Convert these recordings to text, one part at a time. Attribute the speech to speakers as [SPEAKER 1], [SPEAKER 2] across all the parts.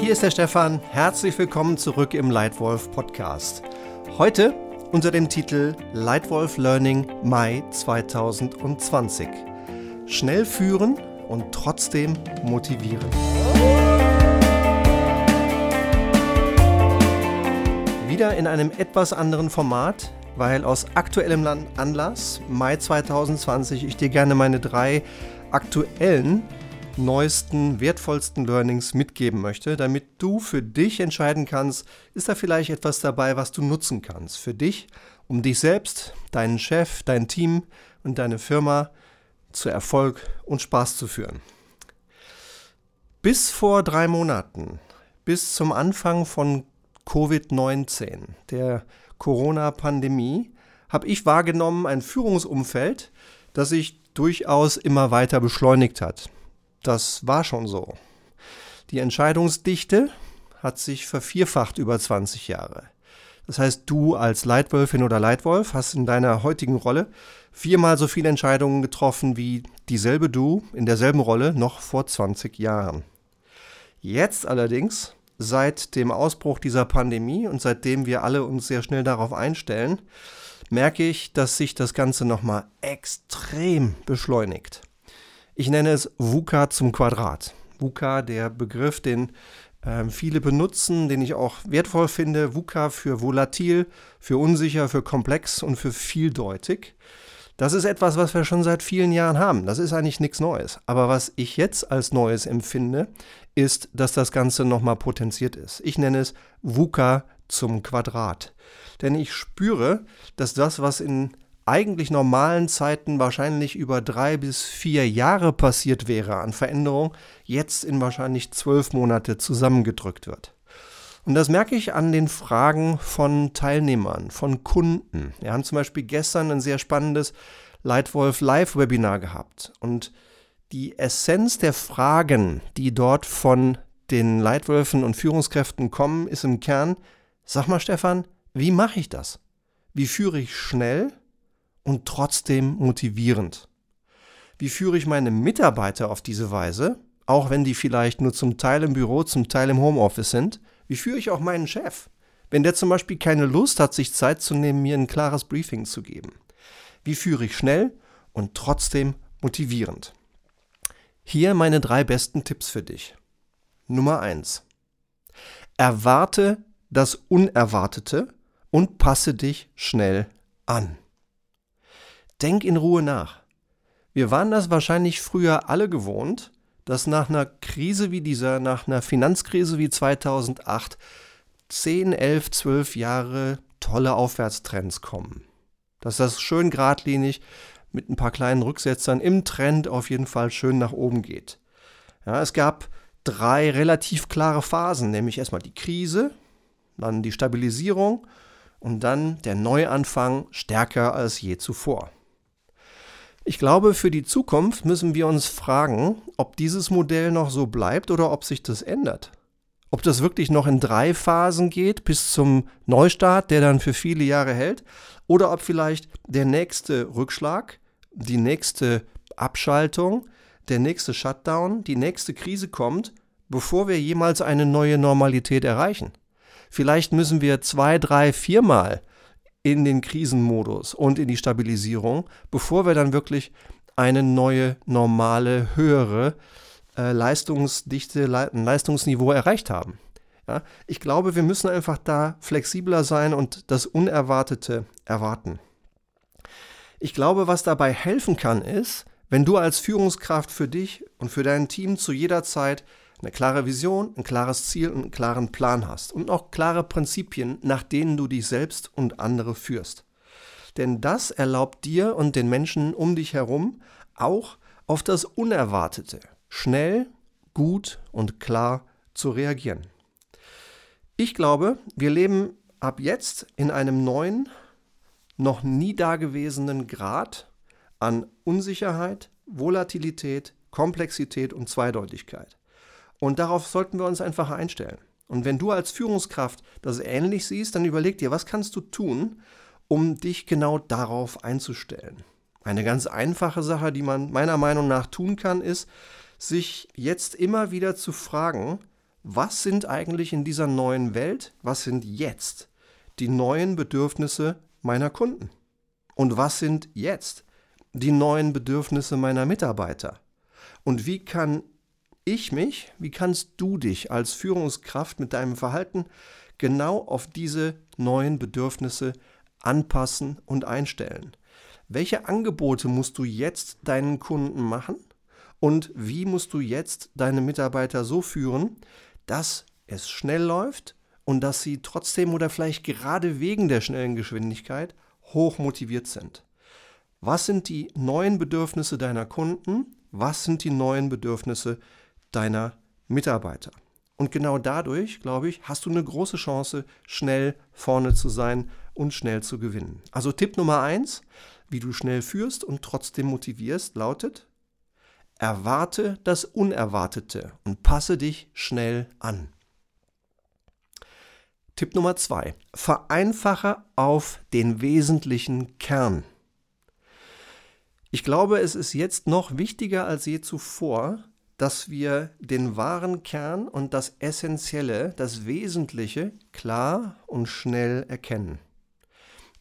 [SPEAKER 1] Hier ist der Stefan. Herzlich willkommen zurück im Lightwolf Podcast. Heute unter dem Titel Lightwolf Learning Mai 2020. Schnell führen und trotzdem motivieren. Wieder in einem etwas anderen Format, weil aus aktuellem Anlass, Mai 2020, ich dir gerne meine drei aktuellen neuesten, wertvollsten Learnings mitgeben möchte, damit du für dich entscheiden kannst, ist da vielleicht etwas dabei, was du nutzen kannst. Für dich, um dich selbst, deinen Chef, dein Team und deine Firma zu Erfolg und Spaß zu führen. Bis vor drei Monaten, bis zum Anfang von Covid-19, der Corona-Pandemie, habe ich wahrgenommen ein Führungsumfeld, das sich durchaus immer weiter beschleunigt hat. Das war schon so. Die Entscheidungsdichte hat sich vervierfacht über 20 Jahre. Das heißt, du als Leitwölfin oder Leitwolf hast in deiner heutigen Rolle viermal so viele Entscheidungen getroffen wie dieselbe du in derselben Rolle noch vor 20 Jahren. Jetzt allerdings, seit dem Ausbruch dieser Pandemie und seitdem wir alle uns sehr schnell darauf einstellen, merke ich, dass sich das Ganze nochmal extrem beschleunigt. Ich nenne es VUCA zum Quadrat. VUCA, der Begriff, den äh, viele benutzen, den ich auch wertvoll finde. VUCA für volatil, für unsicher, für komplex und für vieldeutig. Das ist etwas, was wir schon seit vielen Jahren haben. Das ist eigentlich nichts Neues. Aber was ich jetzt als Neues empfinde, ist, dass das Ganze nochmal potenziert ist. Ich nenne es VUCA zum Quadrat. Denn ich spüre, dass das, was in eigentlich normalen Zeiten wahrscheinlich über drei bis vier Jahre passiert wäre an Veränderung, jetzt in wahrscheinlich zwölf Monate zusammengedrückt wird. Und das merke ich an den Fragen von Teilnehmern, von Kunden. Wir haben zum Beispiel gestern ein sehr spannendes Leitwolf Live-Webinar gehabt. Und die Essenz der Fragen, die dort von den Leitwölfen und Führungskräften kommen, ist im Kern, sag mal Stefan, wie mache ich das? Wie führe ich schnell und trotzdem motivierend? Wie führe ich meine Mitarbeiter auf diese Weise, auch wenn die vielleicht nur zum Teil im Büro, zum Teil im Homeoffice sind? Wie führe ich auch meinen Chef, wenn der zum Beispiel keine Lust hat, sich Zeit zu nehmen, mir ein klares Briefing zu geben? Wie führe ich schnell und trotzdem motivierend? Hier meine drei besten Tipps für dich. Nummer eins: Erwarte das Unerwartete und passe dich schnell an. Denk in Ruhe nach. Wir waren das wahrscheinlich früher alle gewohnt, dass nach einer Krise wie dieser, nach einer Finanzkrise wie 2008, 10, 11, 12 Jahre tolle Aufwärtstrends kommen. Dass das schön geradlinig mit ein paar kleinen Rücksetzern im Trend auf jeden Fall schön nach oben geht. Ja, es gab drei relativ klare Phasen, nämlich erstmal die Krise, dann die Stabilisierung und dann der Neuanfang stärker als je zuvor. Ich glaube, für die Zukunft müssen wir uns fragen, ob dieses Modell noch so bleibt oder ob sich das ändert. Ob das wirklich noch in drei Phasen geht bis zum Neustart, der dann für viele Jahre hält, oder ob vielleicht der nächste Rückschlag, die nächste Abschaltung, der nächste Shutdown, die nächste Krise kommt, bevor wir jemals eine neue Normalität erreichen. Vielleicht müssen wir zwei, drei, viermal in den Krisenmodus und in die Stabilisierung, bevor wir dann wirklich eine neue, normale, höhere äh, Leistungsdichte, Le Leistungsniveau erreicht haben. Ja, ich glaube, wir müssen einfach da flexibler sein und das Unerwartete erwarten. Ich glaube, was dabei helfen kann, ist, wenn du als Führungskraft für dich und für dein Team zu jeder Zeit eine klare Vision, ein klares Ziel und einen klaren Plan hast und auch klare Prinzipien, nach denen du dich selbst und andere führst. Denn das erlaubt dir und den Menschen um dich herum auch auf das Unerwartete schnell, gut und klar zu reagieren. Ich glaube, wir leben ab jetzt in einem neuen, noch nie dagewesenen Grad an Unsicherheit, Volatilität, Komplexität und Zweideutigkeit. Und darauf sollten wir uns einfach einstellen. Und wenn du als Führungskraft das ähnlich siehst, dann überleg dir, was kannst du tun, um dich genau darauf einzustellen. Eine ganz einfache Sache, die man meiner Meinung nach tun kann, ist, sich jetzt immer wieder zu fragen, was sind eigentlich in dieser neuen Welt, was sind jetzt die neuen Bedürfnisse meiner Kunden? Und was sind jetzt die neuen Bedürfnisse meiner Mitarbeiter? Und wie kann ich mich, wie kannst du dich als Führungskraft mit deinem Verhalten genau auf diese neuen Bedürfnisse anpassen und einstellen? Welche Angebote musst du jetzt deinen Kunden machen? Und wie musst du jetzt deine Mitarbeiter so führen, dass es schnell läuft und dass sie trotzdem oder vielleicht gerade wegen der schnellen Geschwindigkeit hoch motiviert sind? Was sind die neuen Bedürfnisse deiner Kunden? Was sind die neuen Bedürfnisse deiner Mitarbeiter? Und genau dadurch, glaube ich, hast du eine große Chance, schnell vorne zu sein und schnell zu gewinnen. Also Tipp Nummer eins, wie du schnell führst und trotzdem motivierst, lautet, erwarte das Unerwartete und passe dich schnell an. Tipp Nummer zwei, vereinfache auf den wesentlichen Kern. Ich glaube, es ist jetzt noch wichtiger als je zuvor, dass wir den wahren Kern und das Essentielle, das Wesentliche klar und schnell erkennen.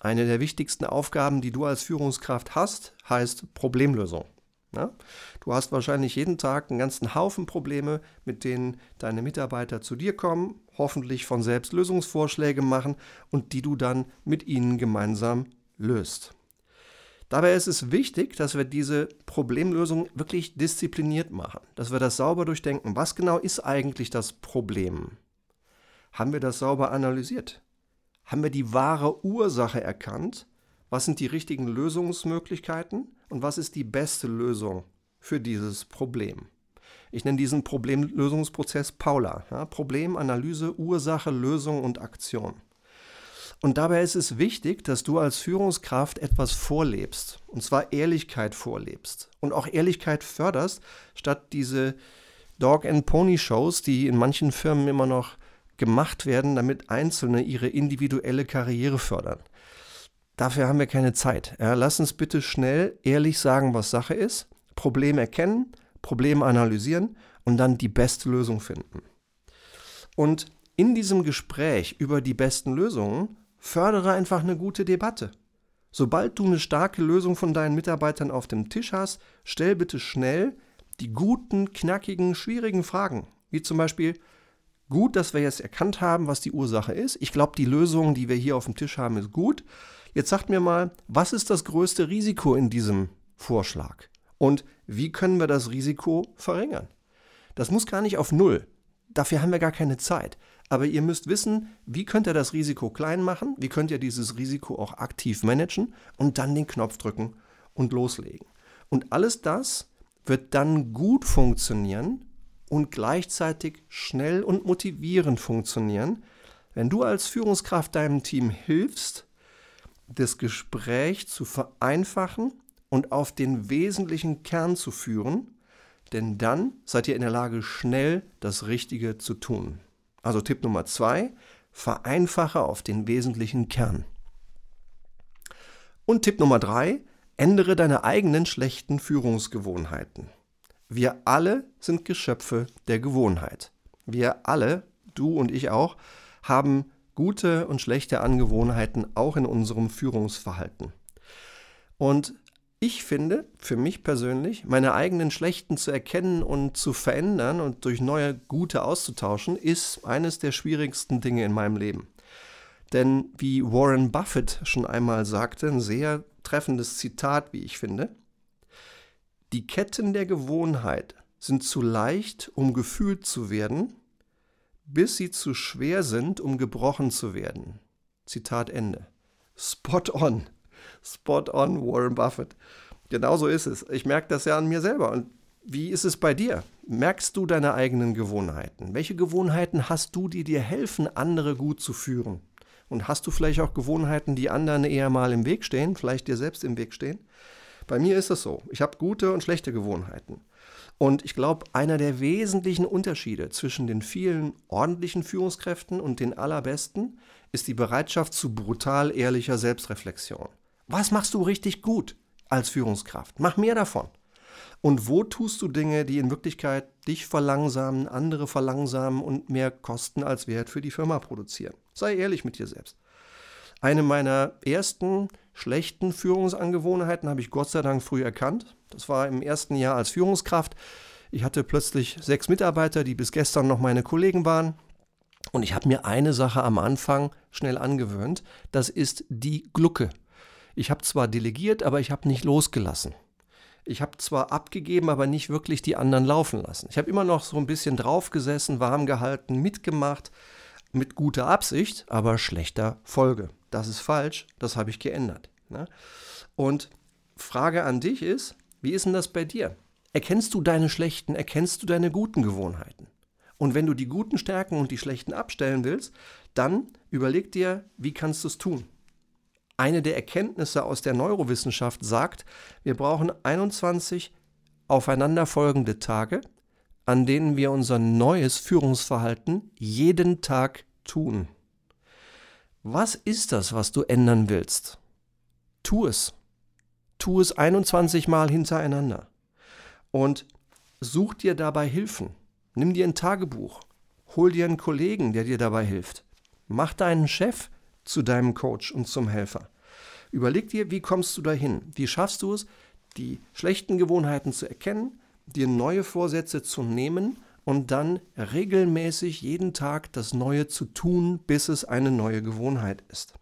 [SPEAKER 1] Eine der wichtigsten Aufgaben, die du als Führungskraft hast, heißt Problemlösung. Ja? Du hast wahrscheinlich jeden Tag einen ganzen Haufen Probleme, mit denen deine Mitarbeiter zu dir kommen, hoffentlich von selbst Lösungsvorschläge machen und die du dann mit ihnen gemeinsam löst. Dabei ist es wichtig, dass wir diese Problemlösung wirklich diszipliniert machen, dass wir das sauber durchdenken. Was genau ist eigentlich das Problem? Haben wir das sauber analysiert? Haben wir die wahre Ursache erkannt? Was sind die richtigen Lösungsmöglichkeiten und was ist die beste Lösung für dieses Problem? Ich nenne diesen Problemlösungsprozess Paula. Ja, Problem, Analyse, Ursache, Lösung und Aktion. Und dabei ist es wichtig, dass du als Führungskraft etwas vorlebst. Und zwar Ehrlichkeit vorlebst. Und auch Ehrlichkeit förderst, statt diese Dog-and-Pony-Shows, die in manchen Firmen immer noch gemacht werden, damit Einzelne ihre individuelle Karriere fördern. Dafür haben wir keine Zeit. Ja, lass uns bitte schnell ehrlich sagen, was Sache ist, Problem erkennen, Problem analysieren und dann die beste Lösung finden. Und in diesem Gespräch über die besten Lösungen Fördere einfach eine gute Debatte. Sobald du eine starke Lösung von deinen Mitarbeitern auf dem Tisch hast, stell bitte schnell die guten, knackigen, schwierigen Fragen. Wie zum Beispiel, gut, dass wir jetzt erkannt haben, was die Ursache ist. Ich glaube, die Lösung, die wir hier auf dem Tisch haben, ist gut. Jetzt sagt mir mal, was ist das größte Risiko in diesem Vorschlag? Und wie können wir das Risiko verringern? Das muss gar nicht auf Null. Dafür haben wir gar keine Zeit. Aber ihr müsst wissen, wie könnt ihr das Risiko klein machen, wie könnt ihr dieses Risiko auch aktiv managen und dann den Knopf drücken und loslegen. Und alles das wird dann gut funktionieren und gleichzeitig schnell und motivierend funktionieren, wenn du als Führungskraft deinem Team hilfst, das Gespräch zu vereinfachen und auf den wesentlichen Kern zu führen, denn dann seid ihr in der Lage, schnell das Richtige zu tun. Also Tipp Nummer zwei, vereinfache auf den wesentlichen Kern. Und Tipp Nummer drei, ändere deine eigenen schlechten Führungsgewohnheiten. Wir alle sind Geschöpfe der Gewohnheit. Wir alle, du und ich auch, haben gute und schlechte Angewohnheiten auch in unserem Führungsverhalten. Und ich finde, für mich persönlich, meine eigenen schlechten zu erkennen und zu verändern und durch neue gute auszutauschen, ist eines der schwierigsten Dinge in meinem Leben. Denn wie Warren Buffett schon einmal sagte, ein sehr treffendes Zitat, wie ich finde, die Ketten der Gewohnheit sind zu leicht, um gefühlt zu werden, bis sie zu schwer sind, um gebrochen zu werden. Zitat Ende. Spot on. Spot on, Warren Buffett. Genau so ist es. Ich merke das ja an mir selber. Und wie ist es bei dir? Merkst du deine eigenen Gewohnheiten? Welche Gewohnheiten hast du, die dir helfen, andere gut zu führen? Und hast du vielleicht auch Gewohnheiten, die anderen eher mal im Weg stehen, vielleicht dir selbst im Weg stehen? Bei mir ist es so. Ich habe gute und schlechte Gewohnheiten. Und ich glaube, einer der wesentlichen Unterschiede zwischen den vielen ordentlichen Führungskräften und den allerbesten ist die Bereitschaft zu brutal ehrlicher Selbstreflexion. Was machst du richtig gut als Führungskraft? Mach mehr davon. Und wo tust du Dinge, die in Wirklichkeit dich verlangsamen, andere verlangsamen und mehr Kosten als Wert für die Firma produzieren? Sei ehrlich mit dir selbst. Eine meiner ersten schlechten Führungsangewohnheiten habe ich Gott sei Dank früh erkannt. Das war im ersten Jahr als Führungskraft. Ich hatte plötzlich sechs Mitarbeiter, die bis gestern noch meine Kollegen waren. Und ich habe mir eine Sache am Anfang schnell angewöhnt. Das ist die Glucke. Ich habe zwar delegiert, aber ich habe nicht losgelassen. Ich habe zwar abgegeben, aber nicht wirklich die anderen laufen lassen. Ich habe immer noch so ein bisschen draufgesessen, warm gehalten, mitgemacht, mit guter Absicht, aber schlechter Folge. Das ist falsch, das habe ich geändert. Ne? Und Frage an dich ist, wie ist denn das bei dir? Erkennst du deine schlechten, erkennst du deine guten Gewohnheiten? Und wenn du die guten stärken und die schlechten abstellen willst, dann überleg dir, wie kannst du es tun? Eine der Erkenntnisse aus der Neurowissenschaft sagt, wir brauchen 21 aufeinanderfolgende Tage, an denen wir unser neues Führungsverhalten jeden Tag tun. Was ist das, was du ändern willst? Tu es. Tu es 21 Mal hintereinander. Und such dir dabei Hilfen. Nimm dir ein Tagebuch. Hol dir einen Kollegen, der dir dabei hilft. Mach deinen Chef zu deinem Coach und zum Helfer. Überleg dir, wie kommst du dahin? Wie schaffst du es, die schlechten Gewohnheiten zu erkennen, dir neue Vorsätze zu nehmen und dann regelmäßig jeden Tag das Neue zu tun, bis es eine neue Gewohnheit ist.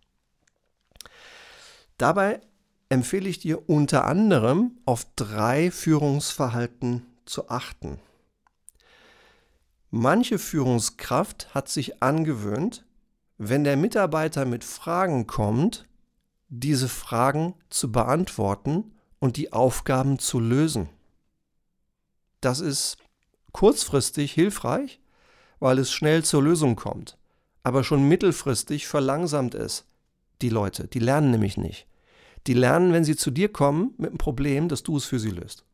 [SPEAKER 1] Dabei empfehle ich dir unter anderem auf drei Führungsverhalten zu achten. Manche Führungskraft hat sich angewöhnt, wenn der Mitarbeiter mit Fragen kommt, diese Fragen zu beantworten und die Aufgaben zu lösen. Das ist kurzfristig hilfreich, weil es schnell zur Lösung kommt. Aber schon mittelfristig verlangsamt es die Leute. Die lernen nämlich nicht. Die lernen, wenn sie zu dir kommen mit einem Problem, dass du es für sie löst.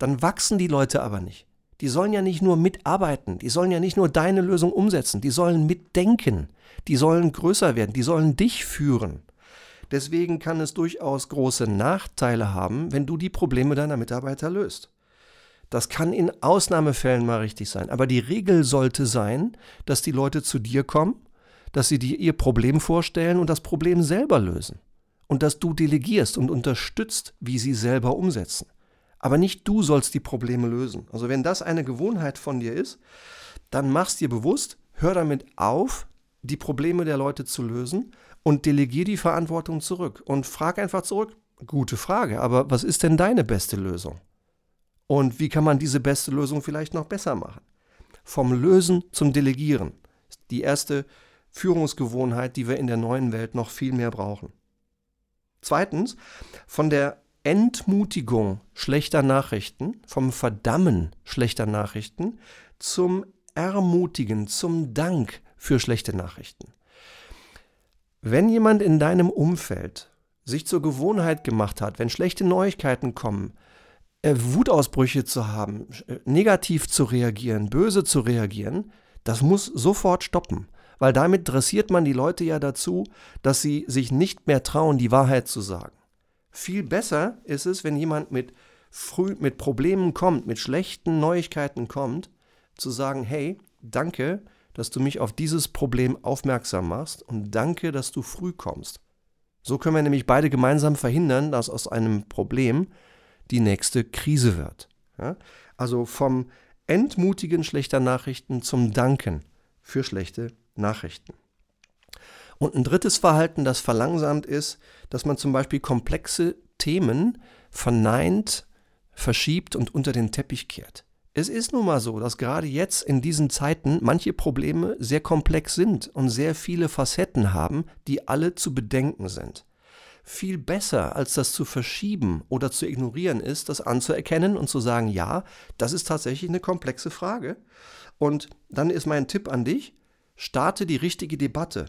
[SPEAKER 1] Dann wachsen die Leute aber nicht. Die sollen ja nicht nur mitarbeiten, die sollen ja nicht nur deine Lösung umsetzen, die sollen mitdenken, die sollen größer werden, die sollen dich führen. Deswegen kann es durchaus große Nachteile haben, wenn du die Probleme deiner Mitarbeiter löst. Das kann in Ausnahmefällen mal richtig sein. Aber die Regel sollte sein, dass die Leute zu dir kommen, dass sie dir ihr Problem vorstellen und das Problem selber lösen. Und dass du delegierst und unterstützt, wie sie selber umsetzen. Aber nicht du sollst die Probleme lösen. Also wenn das eine Gewohnheit von dir ist, dann machst dir bewusst, hör damit auf, die Probleme der Leute zu lösen und delegier die Verantwortung zurück und frag einfach zurück. Gute Frage, aber was ist denn deine beste Lösung? Und wie kann man diese beste Lösung vielleicht noch besser machen? Vom Lösen zum Delegieren ist die erste Führungsgewohnheit, die wir in der neuen Welt noch viel mehr brauchen. Zweitens, von der Entmutigung schlechter Nachrichten, vom Verdammen schlechter Nachrichten zum Ermutigen, zum Dank für schlechte Nachrichten. Wenn jemand in deinem Umfeld sich zur Gewohnheit gemacht hat, wenn schlechte Neuigkeiten kommen, äh, Wutausbrüche zu haben, äh, negativ zu reagieren, böse zu reagieren, das muss sofort stoppen. Weil damit dressiert man die Leute ja dazu, dass sie sich nicht mehr trauen, die Wahrheit zu sagen. Viel besser ist es, wenn jemand mit, früh, mit Problemen kommt, mit schlechten Neuigkeiten kommt, zu sagen, hey, danke, dass du mich auf dieses Problem aufmerksam machst und danke, dass du früh kommst. So können wir nämlich beide gemeinsam verhindern, dass aus einem Problem die nächste Krise wird. Ja? Also vom Entmutigen schlechter Nachrichten zum Danken für schlechte Nachrichten. Und ein drittes Verhalten, das verlangsamt ist, dass man zum Beispiel komplexe Themen verneint, verschiebt und unter den Teppich kehrt. Es ist nun mal so, dass gerade jetzt in diesen Zeiten manche Probleme sehr komplex sind und sehr viele Facetten haben, die alle zu bedenken sind viel besser, als das zu verschieben oder zu ignorieren ist, das anzuerkennen und zu sagen, ja, das ist tatsächlich eine komplexe Frage. Und dann ist mein Tipp an dich, starte die richtige Debatte.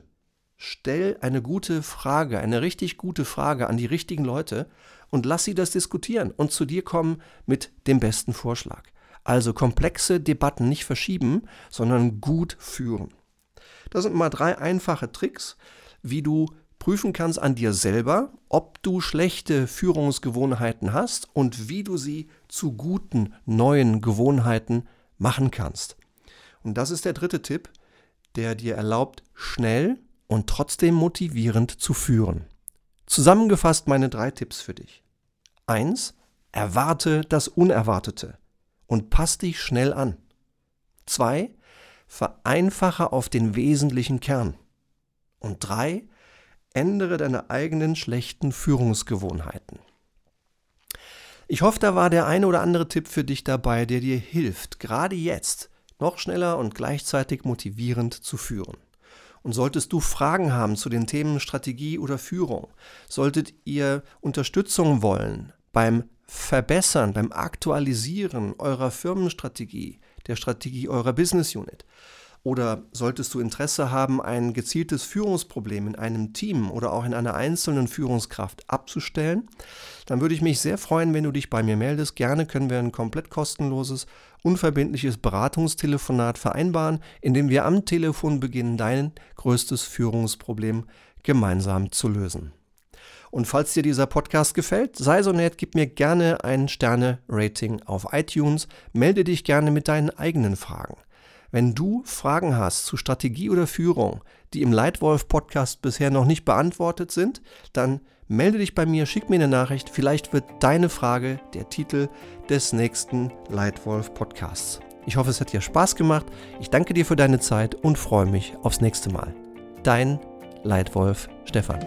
[SPEAKER 1] Stell eine gute Frage, eine richtig gute Frage an die richtigen Leute und lass sie das diskutieren und zu dir kommen mit dem besten Vorschlag. Also komplexe Debatten nicht verschieben, sondern gut führen. Das sind mal drei einfache Tricks, wie du prüfen kannst an dir selber, ob du schlechte Führungsgewohnheiten hast und wie du sie zu guten neuen Gewohnheiten machen kannst. Und das ist der dritte Tipp, der dir erlaubt, schnell und trotzdem motivierend zu führen. Zusammengefasst meine drei Tipps für dich. Eins: Erwarte das Unerwartete und pass dich schnell an. Zwei: Vereinfache auf den wesentlichen Kern. Und drei: Ändere deine eigenen schlechten Führungsgewohnheiten. Ich hoffe, da war der eine oder andere Tipp für dich dabei, der dir hilft, gerade jetzt noch schneller und gleichzeitig motivierend zu führen. Und solltest du Fragen haben zu den Themen Strategie oder Führung, solltet ihr Unterstützung wollen beim Verbessern, beim Aktualisieren eurer Firmenstrategie, der Strategie eurer Business Unit, oder solltest du Interesse haben, ein gezieltes Führungsproblem in einem Team oder auch in einer einzelnen Führungskraft abzustellen, dann würde ich mich sehr freuen, wenn du dich bei mir meldest. Gerne können wir ein komplett kostenloses, unverbindliches Beratungstelefonat vereinbaren, in dem wir am Telefon beginnen, dein größtes Führungsproblem gemeinsam zu lösen. Und falls dir dieser Podcast gefällt, sei so nett, gib mir gerne ein Sterne-Rating auf iTunes, melde dich gerne mit deinen eigenen Fragen. Wenn du Fragen hast zu Strategie oder Führung, die im Leitwolf Podcast bisher noch nicht beantwortet sind, dann melde dich bei mir, schick mir eine Nachricht. Vielleicht wird deine Frage der Titel des nächsten Leitwolf Podcasts. Ich hoffe, es hat dir Spaß gemacht. Ich danke dir für deine Zeit und freue mich aufs nächste Mal. Dein Leitwolf Stefan.